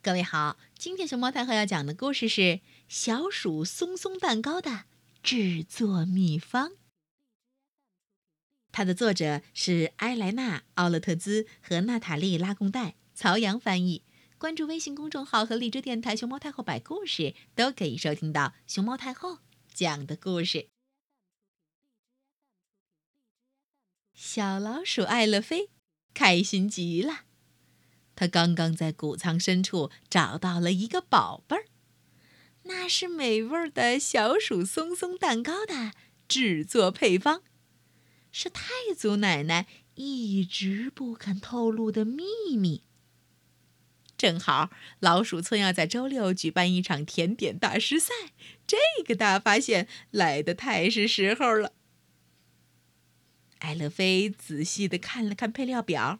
各位好，今天熊猫太后要讲的故事是《小鼠松松蛋糕的制作秘方》。它的作者是埃莱娜·奥勒特兹和娜塔莉·拉贡代，曹阳翻译。关注微信公众号和荔枝电台“熊猫太后摆故事”，都可以收听到熊猫太后讲的故事。小老鼠爱乐菲开心极了。他刚刚在谷仓深处找到了一个宝贝儿，那是美味的小鼠松松蛋糕的制作配方，是太祖奶奶一直不肯透露的秘密。正好老鼠村要在周六举办一场甜点大师赛，这个大发现来的太是时候了。艾乐菲仔细的看了看配料表。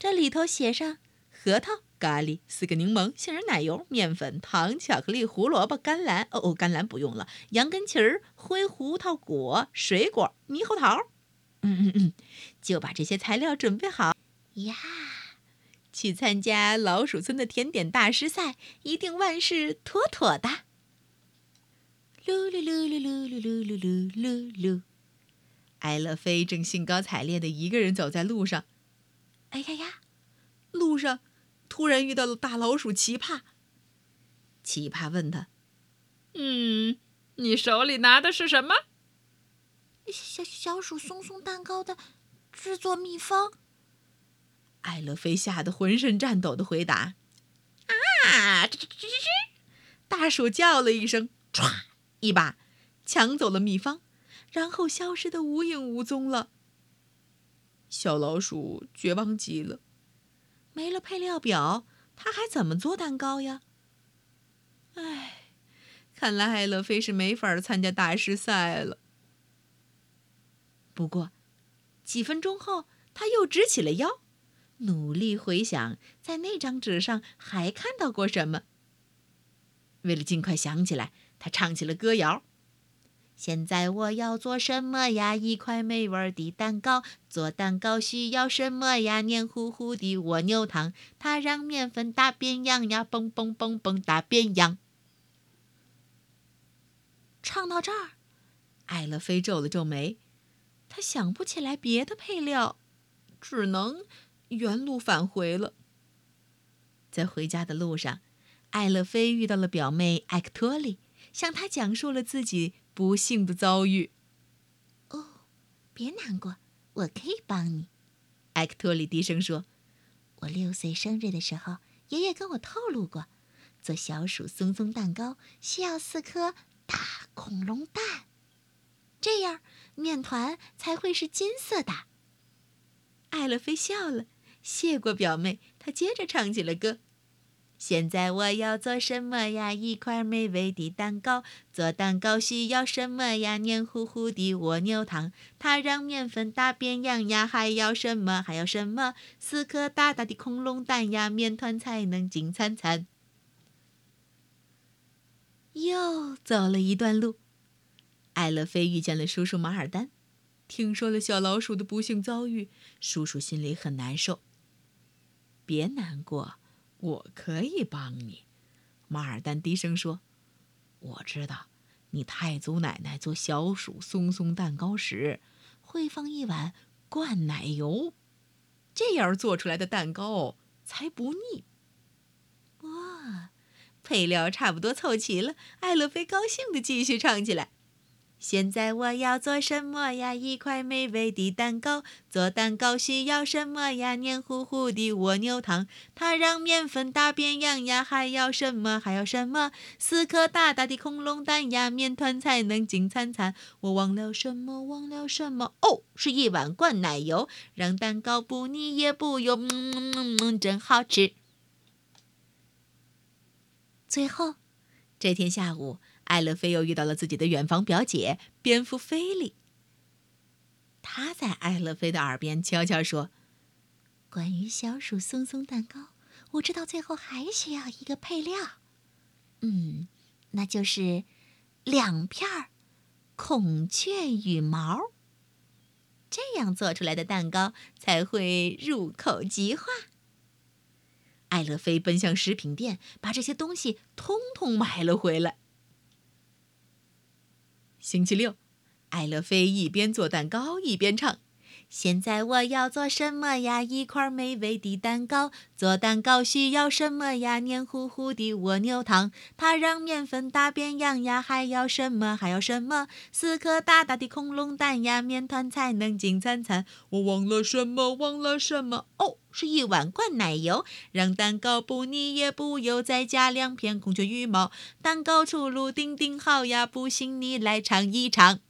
这里头写上核桃、咖喱、四个柠檬、杏仁奶油、面粉、糖、巧克力、胡萝卜、甘蓝。哦哦，甘蓝不用了。羊根旗儿、灰胡桃果、水果、猕猴桃。嗯嗯嗯，就把这些材料准备好呀，去参加老鼠村的甜点大师赛，一定万事妥妥的。噜噜噜噜噜噜噜噜噜噜，艾乐菲正兴高采烈的一个人走在路上。哎呀呀！路上突然遇到了大老鼠奇葩。奇葩问他：“嗯，你手里拿的是什么？”小小鼠松松蛋糕的制作秘方。艾乐菲吓得浑身颤抖的回答：“啊！”吱吱吱吱，大鼠叫了一声，歘，一把抢走了秘方，然后消失的无影无踪了。小老鼠绝望极了，没了配料表，它还怎么做蛋糕呀？唉，看来艾乐菲是没法参加大师赛了。不过，几分钟后，他又直起了腰，努力回想在那张纸上还看到过什么。为了尽快想起来，他唱起了歌谣。现在我要做什么呀？一块美味的蛋糕。做蛋糕需要什么呀？黏糊糊的蜗牛糖。它让面粉打变样呀，蹦蹦蹦蹦打变样。唱到这儿，艾乐菲皱了皱眉，他想不起来别的配料，只能原路返回了。在回家的路上，艾乐菲遇到了表妹艾克托利，向她讲述了自己。不幸的遭遇。哦，别难过，我可以帮你。”艾克托里低声说，“我六岁生日的时候，爷爷跟我透露过，做小鼠松松蛋糕需要四颗大恐龙蛋，这样面团才会是金色的。”艾乐菲笑了，谢过表妹。她接着唱起了歌。现在我要做什么呀？一块美味的蛋糕。做蛋糕需要什么呀？黏糊糊的蜗牛糖，它让面粉打变样呀。还要什么？还要什么？四颗大大的恐龙蛋呀，面团才能金灿灿。又走了一段路，艾乐菲遇见了叔叔马尔丹，听说了小老鼠的不幸遭遇，叔叔心里很难受。别难过。我可以帮你，马尔丹低声说：“我知道，你太祖奶奶做小鼠松松蛋糕时会放一碗灌奶油，这样做出来的蛋糕才不腻。”哇，配料差不多凑齐了，艾乐菲高兴地继续唱起来。现在我要做什么呀？一块美味的蛋糕。做蛋糕需要什么呀？黏糊糊的蜗牛糖，它让面粉打变样呀。还要什么？还要什么？四颗大大的恐龙蛋呀，面团才能金灿灿。我忘了什么？忘了什么？哦，是一碗灌奶油，让蛋糕不腻也不油，嗯嗯嗯，真好吃。最后，这天下午。艾乐菲又遇到了自己的远房表姐蝙蝠菲利。他在艾乐菲的耳边悄悄说：“关于小鼠松松蛋糕，我知道最后还需要一个配料，嗯，那就是两片孔雀羽毛。这样做出来的蛋糕才会入口即化。”艾乐菲奔向食品店，把这些东西通通买了回来。星期六，艾乐菲一边做蛋糕一边唱。现在我要做什么呀？一块美味的蛋糕。做蛋糕需要什么呀？黏糊糊的蜗牛糖。它让面粉大变样呀。还要什么？还要什么？四颗大大的恐龙蛋呀，面团才能金灿灿。我忘了什么？忘了什么？哦，是一碗灌奶油，让蛋糕不腻也不油。再加两片孔雀羽毛，蛋糕出炉顶顶好呀！不信你来尝一尝。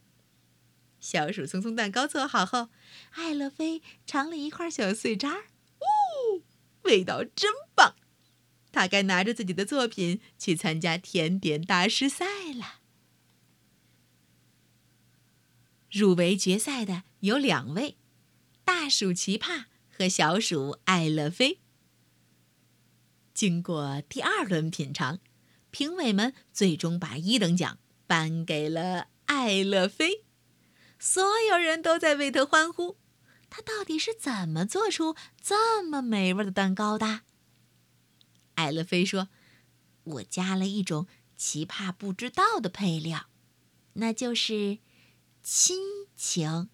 小鼠松松蛋糕做好后，艾乐菲尝了一块小碎渣儿，哦，味道真棒！他该拿着自己的作品去参加甜点大师赛了。入围决赛的有两位：大鼠奇葩和小鼠艾乐菲。经过第二轮品尝，评委们最终把一等奖颁给了艾乐菲。所有人都在为他欢呼。他到底是怎么做出这么美味的蛋糕的？艾乐菲说：“我加了一种奇葩不知道的配料，那就是亲情。”